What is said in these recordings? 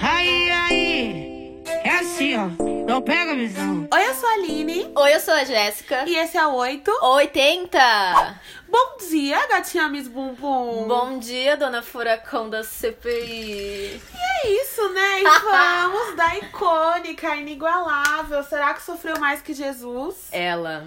Aí, aí. É assim, ó. Não pega a visão. Oi, eu sou a Aline. Oi, eu sou a Jéssica. E esse é o 8. 80! Bom dia, gatinha Miss Bumbum. Bom dia, dona Furacão da CPI. E é isso, né? E vamos da icônica, inigualável. Será que sofreu mais que Jesus? Ela,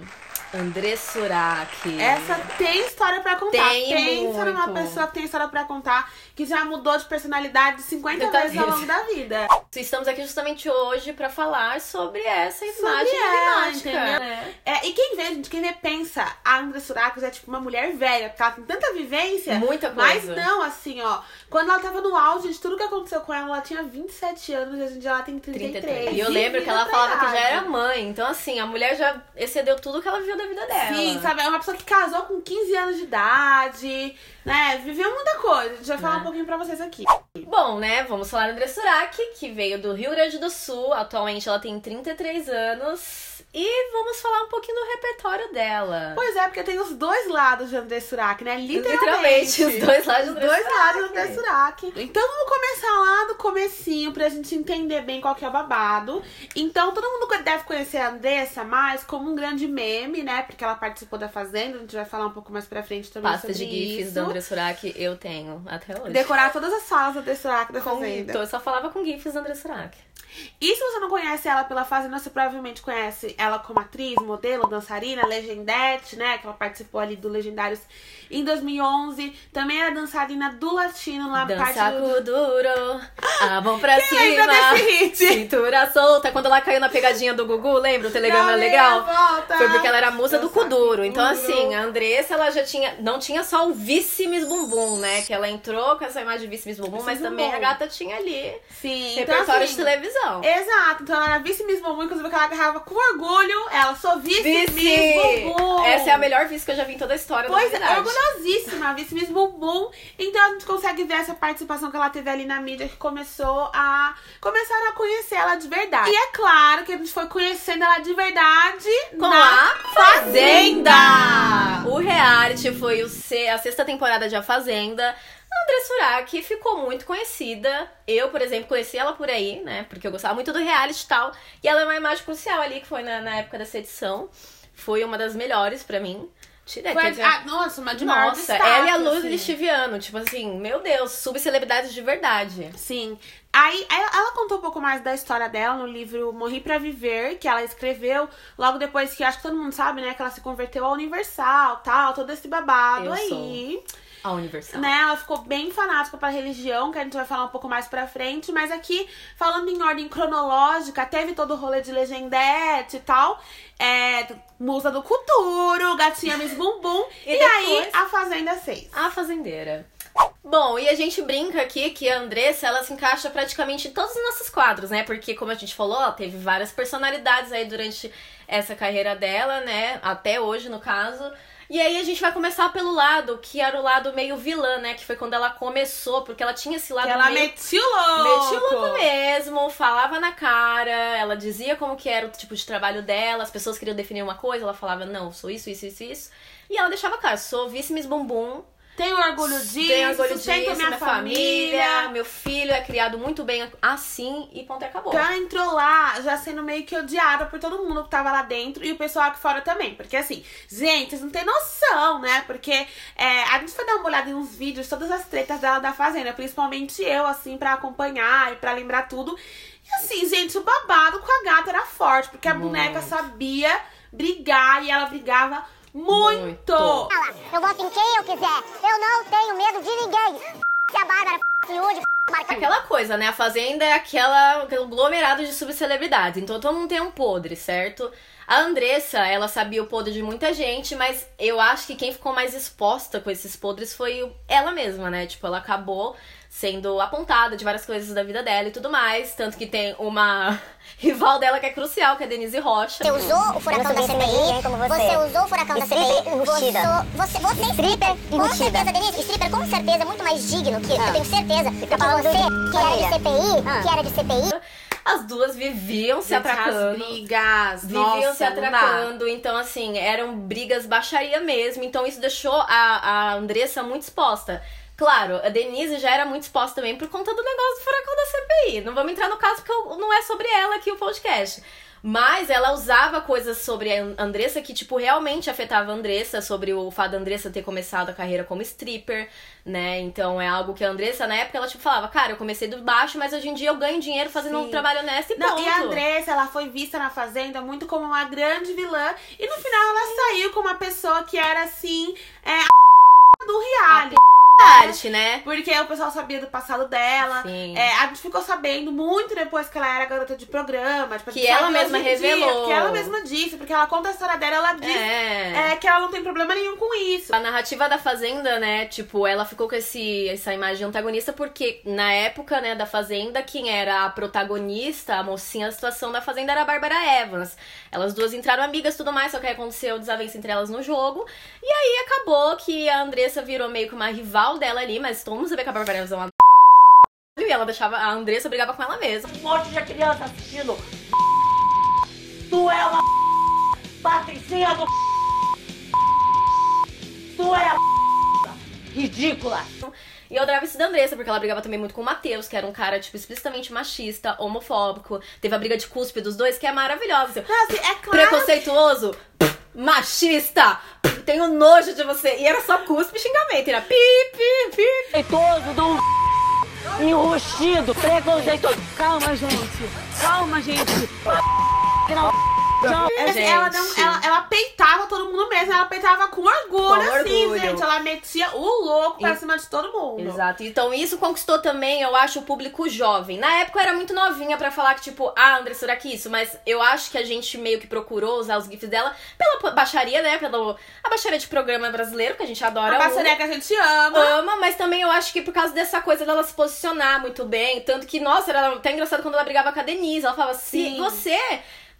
André Surak. Essa tem história pra contar. Tem Pensa numa muito. pessoa que tem história pra contar, que já mudou de personalidade 50 Tanta vezes ao longo da vida. Estamos aqui justamente hoje pra falar sobre essa Sobre imagem ela, enigmática, entendeu? né? É, e quem vê, gente, quem vê pensa, a Andra Surakos é tipo uma mulher velha, porque ela tem tanta vivência. Muita Mas coisa. não, assim, ó. Quando ela tava no auge de tudo que aconteceu com ela, ela tinha 27 anos e hoje em dia ela tem 33. 33. E eu lembro que ela falava que já era mãe. Então, assim, a mulher já excedeu tudo que ela viu da vida dela. Sim, sabe? É uma pessoa que casou com 15 anos de idade, né? Viveu muita coisa. A gente vai falar Né? um pouquinho pra vocês aqui. Bom, né? Vamos falar da André Surak, que veio do Rio Grande do Sul. Atualmente ela tem 33 anos. E vamos falar um pouquinho do repertório dela. Pois é, porque tem os dois lados de André Surak, né? Literalmente. Literalmente, os dois lados de Os André dois Surak. lados do André Surak. Então vamos começar lá do comecinho pra gente entender bem qual que é o babado. Então todo mundo deve conhecer a Andressa mais como um grande meme, né? Porque ela participou da Fazenda, a gente vai falar um pouco mais pra frente também Pasta sobre de GIFs isso. da André Surak eu tenho até hoje. Decorar todas as falas da André Surak da Com- Fazenda. então, eu só falava com GIFs da André Surak. E se você não conhece ela pela Fazenda, você provavelmente conhece ela como atriz, modelo, dançarina, legendete, né? Que ela participou ali do Legendários em 2011. Também era dançarina do Latino lá na parte Dança do... duro, a mão pra Quem cima, desse hit? cintura solta. Quando ela caiu na pegadinha do Gugu, lembra? O telegrama Dá legal? volta. Foi porque ela era a musa do Dança Kuduro. Então, assim, a Andressa, ela já tinha. Não tinha só o Miss Bumbum, né? Que ela entrou com essa imagem de Vice Miss Bumbum, mas Miss também Bumbum. a gata tinha ali Sim, então, repertório assim, de televisão. Exato, então ela era Miss Bumbum, inclusive que ela agarrava com orgulho. Ela, sou vice, Vice! Bumbum. Essa é a melhor vice que eu já vi em toda a história Pois é, orgulhosíssima, vice Miss Bumbum. Então a gente consegue ver essa participação que ela teve ali na mídia que começou a. começaram a conhecer ela de verdade. E é claro que a gente foi conhecendo ela de verdade Com na a Fazenda! O reality foi o se- a sexta temporada de A Fazenda. A André Surak ficou muito conhecida. Eu, por exemplo, conheci ela por aí, né? Porque eu gostava muito do reality e tal. E ela é uma imagem crucial ali, que foi na, na época dessa edição. Foi uma das melhores pra mim. Tira, Foi, teve- ah, nossa, uma de Nossa, ela e a Luz assim. Listiviano. Tipo assim, meu Deus, subcelebridades de verdade. Sim. Aí ela, ela contou um pouco mais da história dela no livro Morri pra Viver, que ela escreveu logo depois que acho que todo mundo sabe, né, que ela se converteu ao Universal, tal, todo esse babado Eu aí. A Universal. Né, ela ficou bem fanática pra religião, que a gente vai falar um pouco mais pra frente, mas aqui, falando em ordem cronológica, teve todo o rolê de legendete e tal. É, musa do Culturo, gatinha Miss Bumbum. E e aí, depois? a Fazenda 6. A fazendeira. Bom, e a gente brinca aqui que a Andressa, ela se encaixa praticamente em todos os nossos quadros, né? Porque, como a gente falou, ela teve várias personalidades aí durante essa carreira dela, né? Até hoje, no caso. E aí a gente vai começar pelo lado, que era o lado meio vilã, né? Que foi quando ela começou, porque ela tinha esse lado Que ela meio... metiu louco. Metia o louco mesmo, falava na cara, ela dizia como que era o tipo de trabalho dela, as pessoas queriam definir uma coisa, ela falava, não, sou isso, isso, isso, isso. E ela deixava claro, sou vice Miss Bumbum, Tenho orgulho disso, tenho orgulho sustento disso, minha, família. meu filho é criado muito bem assim, e ponto e acabou. Ela entrou lá já sendo meio que odiada por todo mundo que tava lá dentro e o pessoal aqui fora também. Porque assim, gente, vocês não têm noção, né? Porque é, a gente foi dar uma olhada em uns vídeos, todas as tretas dela da Fazenda, principalmente eu, assim, pra acompanhar e pra lembrar tudo. E assim, gente, o babado com a gata era forte, porque a boneca sabia brigar e ela brigava muito. Muito. Eu voto em quem eu quiser. Eu não tenho medo de ninguém. Se a Bárbara, Marca. Aquela coisa, né? A Fazenda é aquela aquele aglomerado de subcelebridades. Então todo mundo tem um podre, certo? A Andressa, ela sabia o podre de muita gente, mas eu acho que quem ficou mais exposta com esses podres foi ela mesma, né? Tipo, ela acabou sendo apontada de várias coisas da vida dela e tudo mais. Tanto que tem uma rival dela que é crucial, que é a Denise Rocha. Você usou o furacão da CPI, como você. você usou o furacão da CPI, embutida. você, você, você é Stripper Com embutida. certeza, Denise, stripper com certeza é muito mais digno que, Ah. eu tenho certeza, do que falando você, de que era de. CPI, Ah. que era de CPI. As duas viviam se atracando. brigas, Viviam nossa, se atracando, então assim, eram brigas baixaria mesmo, então isso deixou a, a Andressa muito exposta. Claro, a Denise já era muito exposta também por conta do negócio do furacão da CPI. Não vamos entrar no caso porque não é sobre ela aqui o podcast. Mas ela usava coisas sobre a Andressa que, tipo, realmente afetava a Andressa, sobre o fato da Andressa ter começado a carreira como stripper, né? Então é algo que a Andressa, na época, ela, tipo, falava, cara, eu comecei do baixo, mas hoje em dia eu ganho dinheiro fazendo um Sim. trabalho honesto e Não, ponto. e a Andressa, ela foi vista na Fazenda muito como uma grande vilã. E no final ela saiu como uma pessoa que era assim, é, a do reality. Arte, né? Porque o pessoal sabia do passado dela. Sim. É, a gente ficou sabendo muito depois que ela era garota de programa. Tipo, a Que ela mesma em dia, revelou. que ela mesma disse, porque ela conta a história dela, ela diz É. é, que ela não tem problema nenhum com isso. A narrativa da Fazenda, né, tipo, ela ficou com esse, essa imagem de antagonista porque na época, né, da Fazenda, quem era a protagonista, a mocinha da situação da Fazenda era a Bárbara Evans. Elas duas entraram amigas e tudo mais, só que aí aconteceu desavença entre elas no jogo. E aí acabou que a Andressa virou meio que uma rival dela ali, mas todo mundo sabia que a Bárbara Evans é uma e ela deixava, a Andressa brigava com ela mesma. um monte de criança assistindo. Tu é uma patricinha do Tu é a ridícula. E eu adorava isso da Andressa, porque ela brigava também muito com o Matheus, que era um cara, tipo, explicitamente machista, homofóbico. Teve a briga de cuspe dos dois, que é maravilhosa. Assim, é claro. Preconceituoso, machista, tenho nojo de você. E era só cuspe e xingamento, era pi, pi, pi. Preconceituoso do enrustido, preconceituoso. Calma, gente. Calma, gente. Não. É, ela, não- ela, ela peitava todo mundo mesmo, ela peitava com orgulho, Com assim, orgulho. gente. Ela metia o louco pra E- cima de todo mundo. Exato. Então isso conquistou também, eu acho, o público jovem. Na época eu era muito novinha pra falar que, tipo, ah, André, será que isso? Mas eu acho que a gente meio que procurou usar os GIFs dela pela baixaria, né? Pela a baixaria de programa brasileiro, que a gente adora. A parceria que a gente ama. ama, mas também eu acho que por causa dessa coisa dela se posicionar muito bem. Tanto que, nossa, era até engraçado quando ela brigava com a Denise. Ela falava assim: Sim. você.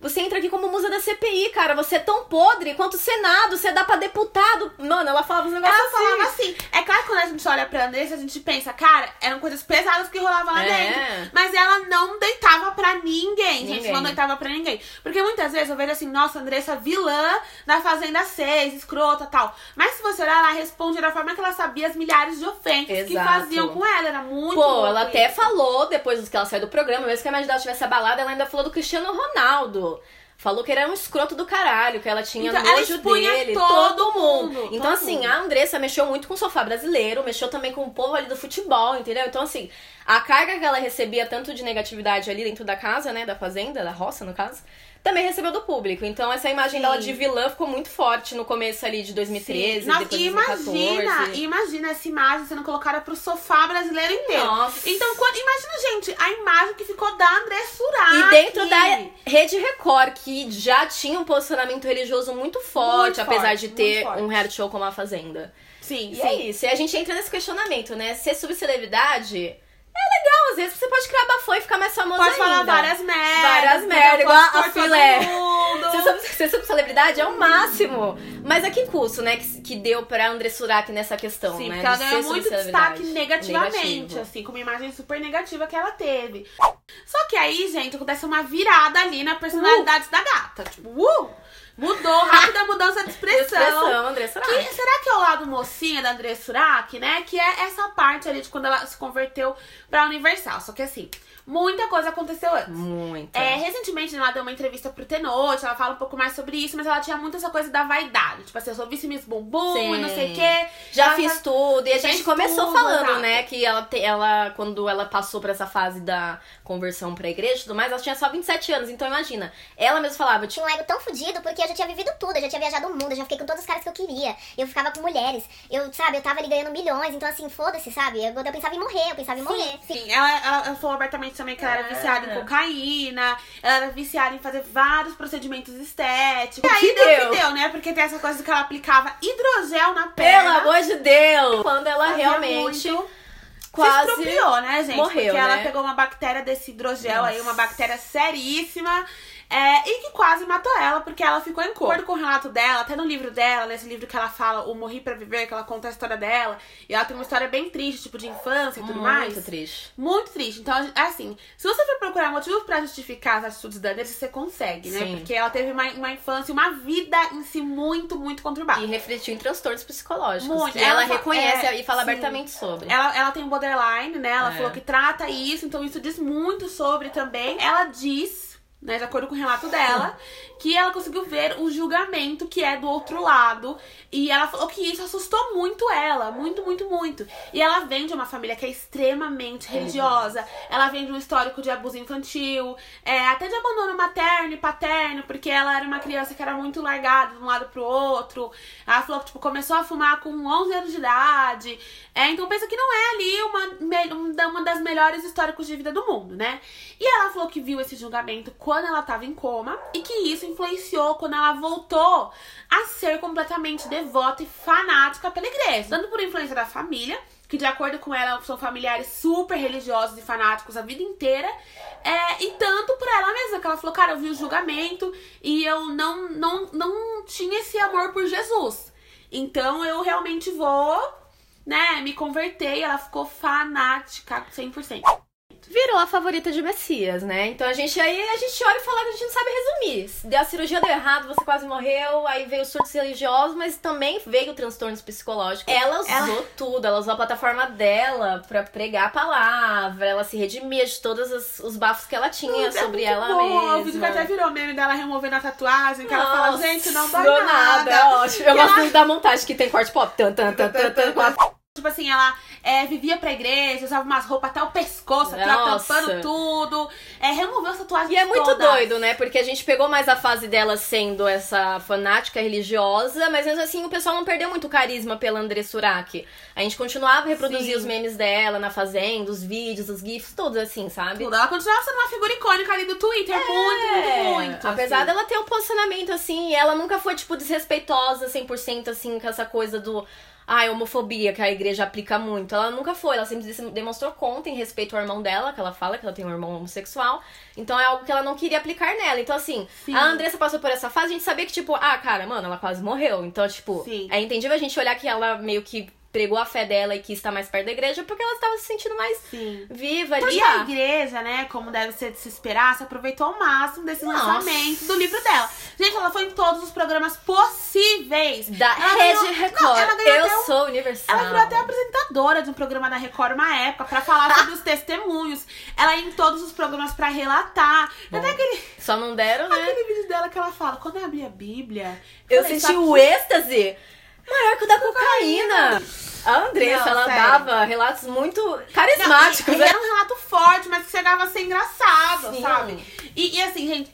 Você entra aqui como musa da CPI, cara. Você é tão podre quanto o Senado. Você dá pra deputado. Mano, ela falava uns negócios Ela assim. falava assim, é claro que quando a gente olha pra Andressa, a gente pensa, cara, eram coisas pesadas que rolavam lá É. dentro. Mas ela não deitava pra ninguém, gente. Ninguém. Não deitava pra ninguém. Porque muitas vezes eu vejo assim, nossa, Andressa vilã na Fazenda 6, escrota tal. Mas se você olhar, ela responde da forma que ela sabia as milhares de ofensas que Exato. faziam com ela. Era muito Pô, ela até falou, depois que ela saiu do programa, mesmo que a imagem dela tivesse abalada, ela ainda falou do Cristiano Ronaldo. Falou que ele era um escroto do caralho, que ela tinha Então, nojo dele, todo todo, mundo. mundo, Então, todo assim, mundo. a Andressa mexeu muito com o sofá brasileiro, mexeu também com o povo ali do futebol, entendeu? Então, assim, a carga que ela recebia tanto de negatividade ali dentro da casa, né, da fazenda, da roça, no caso, também recebeu do público. Então, essa imagem Sim. dela de vilã ficou muito forte no começo ali de 2013, Nossa, depois e de 2014. imagina, imagina essa imagem sendo colocada pro sofá brasileiro inteiro. Nossa. Então, quando, imagina, gente, a imagem que ficou da André Surak. E dentro da Rede Record, que já tinha um posicionamento religioso muito forte, Muito apesar forte, de ter um reality show como A Fazenda. Sim, E sim. é isso. E a gente entra nesse questionamento, né? Ser subcelebridade vezes você pode criar bafão e ficar mais famoso Pode ainda. falar várias merdas. Várias merdas, igual a filé. Ser, ser subcelebridade é o máximo. Mas a que custo, né? Que, que deu pra André Surak nessa questão, Sim, né? porque ela ganhou muito destaque negativamente, Negativo. assim, com uma imagem super negativa que ela teve. Só que aí, gente, acontece uma virada ali na personalidade da gata. Tipo, uh! Mudou, rápida mudança de expressão. Expressão, André Surak. Que, será que é o lado mocinha da André Surak, né? Que é essa parte ali de quando ela se converteu pra Universal. Só que assim, muita coisa aconteceu antes. Muito. É, recentemente ela deu uma entrevista pro Tenote, ela fala um pouco mais sobre isso, mas ela tinha muito essa coisa da vaidade. Tipo assim, eu sou vice Miss Bumbum Sim. e não sei o quê. Já Ela fiz faz- tudo. E a gente começou tudo, falando, exato. né, que ela, te- ela, quando ela passou por essa fase da conversão pra igreja e tudo mais, ela tinha só 27 anos. Então imagina, ela mesma falava, tipo, tinha um ego tão fodido porque eu já tinha vivido tudo, eu já tinha viajado o mundo, eu já fiquei com todos os caras que eu queria. Eu ficava com mulheres, eu, sabe, eu tava ali ganhando milhões, então assim, foda-se, sabe? Eu, eu pensava em morrer, eu pensava em morrer. Sim, ela, ela, ela falou abertamente também que ela era viciada em cocaína, ela era viciada em fazer vários procedimentos estéticos. E aí que deu deu? que deu, né? Porque tem essa coisa que ela aplicava hidrogel na pelo perna. amor de Deus! Quando ela realmente quase se estropiou, né, gente? morreu, Porque ela né? pegou uma bactéria desse hidrogel aí, uma bactéria seríssima. É, e que quase matou ela, porque ela ficou em cor. com o relato dela, até no livro dela, nesse livro que ela fala, O Morri pra Viver, que ela conta a história dela. E ela tem uma história bem triste, tipo, de infância e tudo mais. Muito triste. Muito triste. Então, assim, se você for procurar motivos pra justificar as atitudes da Andressa, você consegue, né? Sim. Porque ela teve uma, uma infância, uma vida em si muito, muito conturbada. E refletiu em transtornos psicológicos. Muito. Que ela, Ela reconhece é, e fala sim. abertamente sobre. Ela, ela tem um borderline, né? Ela É. falou que trata isso, então isso diz muito sobre também. Ela diz, né, de acordo com o relato dela, que ela conseguiu ver o julgamento que é do outro lado. E ela falou que isso assustou muito ela, muito, muito, muito. E ela vem de uma família que é extremamente religiosa. Ela vem de um histórico de abuso infantil, é, até de abandono materno e paterno, porque ela era uma criança que era muito largada de um lado pro outro. Ela falou que tipo, começou a fumar com 11 anos de idade. É, então pensa que não é ali uma, uma das melhores históricos de vida do mundo, né? E ela falou que viu esse julgamento quando ela tava em coma e que isso influenciou quando ela voltou a ser completamente devota e fanática pela igreja. Tanto por influência da família, que de acordo com ela são familiares super religiosos e fanáticos a vida inteira, é, e tanto por ela mesma, que ela falou, cara, eu vi o julgamento e eu não, não, não tinha esse amor por Jesus. Então eu realmente vou, né, me converter ela ficou fanática 100%. Virou a favorita de Messias, né? Então a gente aí a gente olha e fala que a gente não sabe resumir. Deu a cirurgia deu errado, você quase morreu, aí veio surtos religiosos, mas também veio transtornos psicológicos. Ela usou Ela- tudo, ela usou a plataforma dela pra pregar a palavra, ela se redimia de todos os, os bafos que ela tinha Nossa, é sobre muito ela bom. O vídeo que mesma. até virou meme dela removendo a tatuagem, que ela fala, Nossa, gente, não dói do nada. é ótimo. Eu gosto ela- muito da montagem que tem corte pop. Tan, tan, tan, tan, tan, Tipo assim, ela é, vivia pra igreja, usava umas roupas até o pescoço, aqui, tampando tudo. É, removeu as tatuagens E é muito todas. doido, né? Porque a gente pegou mais a fase dela sendo essa fanática religiosa, mas mesmo assim o pessoal não perdeu muito carisma pela André Surak. A gente continuava a reproduzir Sim. os memes dela na fazenda, os vídeos, os gifs, tudo assim, sabe? Tudo. Ela continuava sendo uma figura icônica ali do Twitter. Muito, muito, É, muito. Apesar assim. dela ter um posicionamento assim, ela nunca foi, tipo, desrespeitosa 100% assim, com essa coisa do. Ai, homofobia que a igreja aplica muito. Ela nunca foi, ela sempre demonstrou conta em respeito ao irmão dela, que ela fala que ela tem um irmão homossexual. Então é algo que ela não queria aplicar nela. Então, assim, Sim. a Andressa passou por essa fase, a gente sabia que, tipo, ah, cara, mano, ela quase morreu. Então, tipo, Sim. é entendível a gente olhar que ela meio que pregou a fé dela e quis estar mais perto da igreja, porque ela estava se sentindo mais Sim. viva ali. E a igreja, né, como deve ser de se esperar, se aproveitou ao máximo desse Nossa. lançamento do livro dela. Gente, ela foi em todos os programas possíveis. Da Ela Rede ganhou- Record. Não, eu um- sou universal. Ela virou até apresentadora de um programa da Record uma época pra falar sobre os testemunhos. Ela ia em todos os programas pra relatar. Até aquele, Só não deram, né? aquele vídeo dela que ela fala, quando eu abri a Bíblia. Eu falei, senti o êxtase maior que o da cocaína. A Andressa, Não, ela sério. dava relatos muito Não, carismáticos. e- né? Era um relato forte, mas que chegava a ser engraçado, Sim. sabe? E, e assim, gente,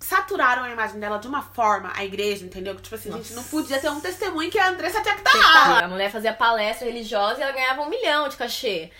saturaram a imagem dela de uma forma, a igreja, entendeu? Que tipo assim, a gente não podia ter um testemunho que a Andressa tinha que estar lá. A mulher fazia palestra religiosa e ela ganhava um milhão de cachê.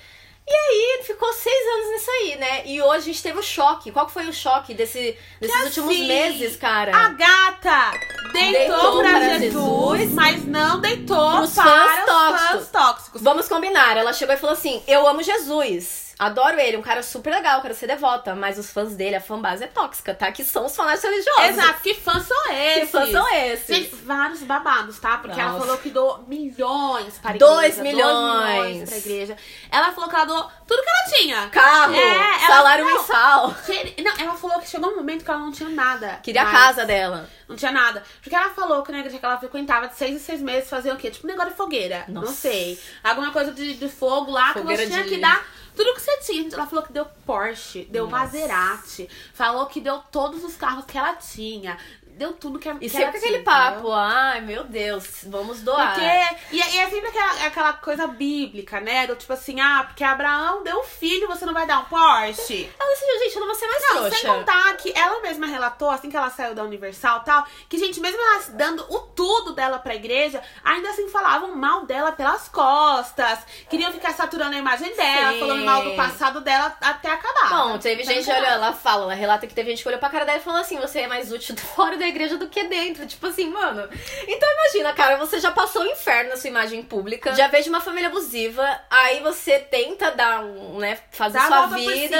E aí, ficou seis anos nisso aí, né? E hoje a gente teve o choque. Qual foi o choque desse, desses Que últimos assim, meses, cara? A gata deitou, Deitou pra, para Jesus, Jesus, mas não deitou pros para fãs os tóxicos. fãs tóxicos. Vamos combinar. Ela chegou e falou assim: Eu amo Jesus. Adoro ele, um cara super legal, quero ser devota. Mas os fãs dele, a fanbase é tóxica, tá? Que são os fanáticos religiosos. Exato, que fãs são esses? Que fãs são esses? Gente, vários babados, tá? Porque ela Nossa. falou que doou milhões para a Dois igreja. milhões. Dois milhões pra igreja. Ela falou que ela doou tudo que ela tinha. Carro, É, ela- salário não. mensal. Que- Não, ela falou que chegou um momento que ela não tinha nada. Queria a casa dela. Não tinha nada. Porque ela falou que na igreja que ela frequentava de seis em seis meses fazia o quê? Tipo um negócio de fogueira. Não Nossa. sei. Alguma coisa de, de fogo lá Fogueira que você tinha de- que dar tudo que você tinha. Ela falou que deu Porsche, deu Nossa. Maserati. Falou que deu todos os carros que ela tinha. Deu tudo que, E que sempre aquele tinha, papo, entendeu? ai meu Deus, vamos doar. Porque, e, é- e é sempre aquela, aquela coisa bíblica, né? Do tipo assim, ah, porque Abraão deu um filho, você não vai dar um Porsche. Ela decidiu, gente, eu não vou ser mais Não, trouxa. sem contar que ela mesma relatou, assim que ela saiu da Universal e tal, que, gente, mesmo ela dando o tudo dela pra igreja, ainda assim falavam mal dela pelas costas, queriam ficar saturando a imagem dela, Sim. falando mal do passado dela até acabar. Bom, teve gente, contar. olha, ela fala, ela relata que teve gente que olhou pra cara dela e falou assim: você é mais útil fora da igreja do que dentro. Tipo assim, mano. Então imagina, cara, você já passou o inferno na sua imagem pública, já veio de uma família abusiva, aí você tenta dar um, né, fazer Dá sua vida.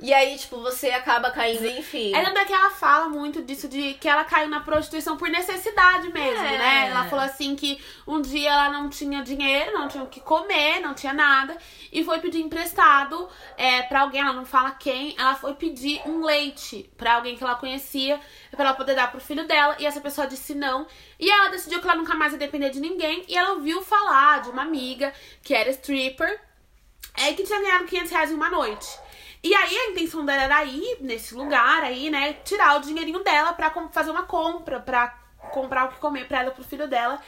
E aí, tipo, você acaba caindo, enfim. É lembra que ela fala muito disso, de que ela caiu na prostituição por necessidade mesmo, É. né? Falou assim que um dia ela não tinha dinheiro, não tinha o que comer, não tinha nada, e foi pedir emprestado é, pra alguém, ela não fala quem, ela foi pedir um leite pra alguém que ela conhecia, pra ela poder dar pro filho dela, e essa pessoa disse não. E ela decidiu que ela nunca mais ia depender de ninguém, e ela ouviu falar de uma amiga que era stripper, é que tinha ganhado 500 reais em uma noite. E aí a intenção dela era ir nesse lugar aí, né, tirar o dinheirinho dela pra fazer uma compra, pra comprar o que comer pra ela pro filho dela.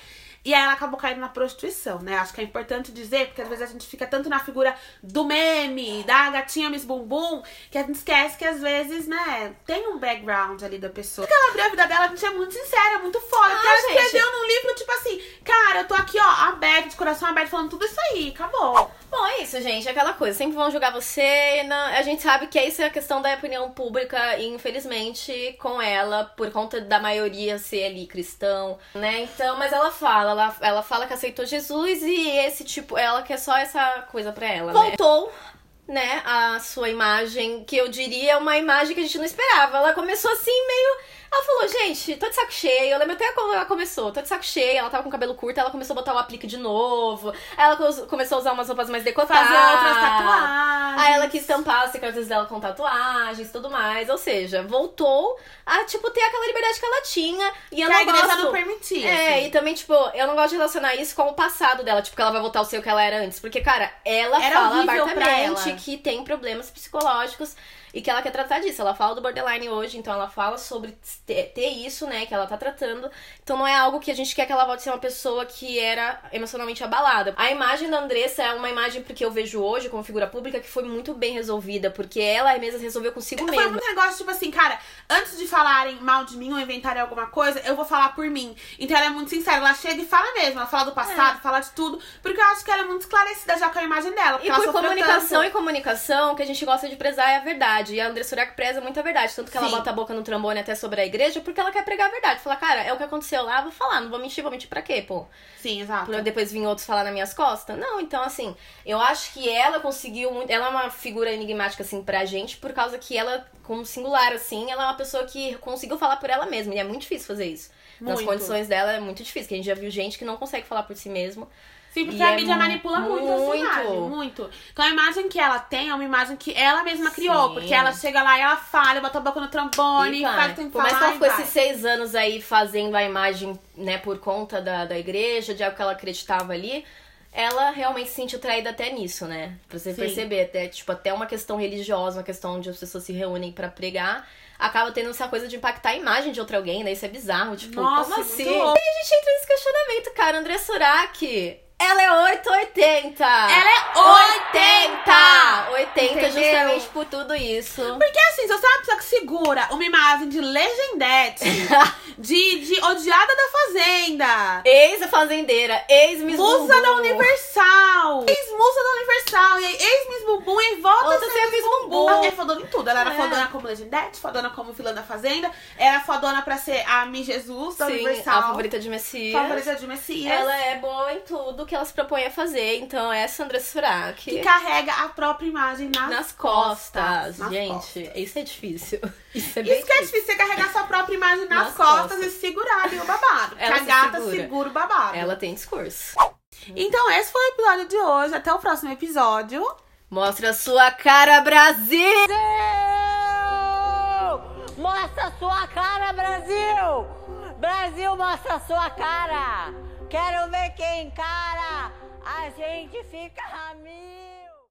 E aí ela acabou caindo na prostituição, né? Acho que é importante dizer, porque às vezes a gente fica tanto na figura do meme, da gatinha Miss Bumbum, que a gente esquece que às vezes, né, tem um background ali da pessoa. Porque ela abriu a vida dela, a gente é muito sincera, muito foda. porque ela Ah, gente. escreveu num livro, tipo assim, cara, eu tô aqui, ó, aberto, de coração aberto, falando tudo isso aí, acabou. Bom, é isso, gente. É aquela coisa. Sempre vão julgar você. Não... A gente sabe que isso é a questão da opinião pública. E, infelizmente, com ela, por conta da maioria ser ali cristão, né? Então, mas ela fala. Ela, ela fala que aceitou Jesus e esse tipo... Ela quer só essa coisa pra ela, né? Voltou? A sua imagem, que eu diria uma imagem que a gente não esperava. Ela começou assim, meio... Ela falou, gente, tô de saco cheio. Eu lembro até quando ela começou, tô de saco cheio. Ela tava com cabelo curto, ela começou a botar o aplique de novo. Aí ela co- começou a usar umas roupas mais decotadas. Fazer outras tatuagens. Aí ela quis tampar as cicatrizes dela com tatuagens e tudo mais. Ou seja, voltou a, tipo, ter aquela liberdade que ela tinha. E eu que não a igreja gosto... não permitia. É, assim. e também, tipo, eu não gosto de relacionar isso com o passado dela, tipo, que ela vai voltar ao ser o que ela era antes. Porque, cara, ela Era fala abertamente. Que tem problemas psicológicos e que ela quer tratar disso. Ela fala do borderline hoje, então ela fala sobre ter, isso, né, que ela tá tratando. Então não é algo que a gente quer que ela volte a ser uma pessoa que era emocionalmente abalada. A imagem da Andressa é uma imagem porque eu vejo hoje como figura pública que foi muito bem resolvida, porque ela mesma resolveu consigo Foi mesma. um negócio, tipo assim, cara, antes de falarem mal de mim ou inventarem alguma coisa, eu vou falar por mim. Então ela é muito sincera, ela chega e fala mesmo, ela fala do passado, fala de tudo, porque eu acho que ela é muito esclarecida já com a imagem dela. E por comunicação tanto. e comunicação, o que a gente gosta de prezar é a verdade. E a André Surak preza muito a verdade. Tanto que ela Sim. bota a boca no trombone até sobre a igreja, porque ela quer pregar a verdade. Falar, cara, é o que aconteceu lá, vou falar. Não vou mentir, vou mentir pra quê, pô? Sim, exato. Pra depois vir outros falar nas minhas costas? Não, então assim, eu acho que ela conseguiu muito. Ela é uma figura enigmática, assim, pra gente, por causa que ela, como singular, assim, ela é uma pessoa que conseguiu falar por ela mesma. E é muito difícil fazer isso. Nas Muito. condições dela é muito difícil, que a gente já viu gente que não consegue falar por si mesmo. Sim, porque E a é mídia manipula muito, essa muito. imagem, muito. Então a imagem que ela tem é uma imagem que ela mesma criou, Sim. porque ela chega lá e ela fala, bota a boca no trombone, E vai. faz tem que Por mais que ela ficou esses seis anos aí fazendo a imagem, né, por conta da, da igreja, de algo que ela acreditava ali, ela realmente se sentiu traída até nisso, né? Pra você Sim. perceber, até, tipo, até uma questão religiosa, uma questão onde as pessoas se reúnem pra pregar, acaba tendo essa coisa de impactar a imagem de outra alguém, né? Isso é bizarro, tipo, Nossa, como muito assim? E a gente entra nesse questionamento, cara, André Surak. Ela é 880! Ela é 80! 80 Entendeu? justamente por tudo isso. Porque assim, se você é uma pessoa que segura uma imagem de legendete, de, de odiada da Fazenda, Ex fazendeira, ex Miss musa da Universal, ex-musa da Universal, e aí ex-Miss Bumbum e volta a Volta ser a ser Miss. Bumbum. Ela é fodona em tudo. Ela era É. fodona como legendete, fodona como vilã da Fazenda, era fodona pra ser a Miss Jesus da Sim, Universal. a favorita de Messias. favorita de Messias. Ela é boa em tudo que ela se propõe a fazer. Então, essa André Surak. que carrega a própria imagem nas, Nas costas. Nas Gente, costas. isso é difícil. Isso é bem Isso que é difícil, você carregar sua própria imagem nas, Nas costas, costas. e segurar ali o babado. Ela a se gata segura. segura o babado. Ela tem discurso. Então, esse foi o episódio de hoje. Até o próximo episódio. Mostra sua cara, Brasil! Mostra sua cara, Brasil! Brasil, mostra sua cara! Quero ver quem encara! A gente fica amigo!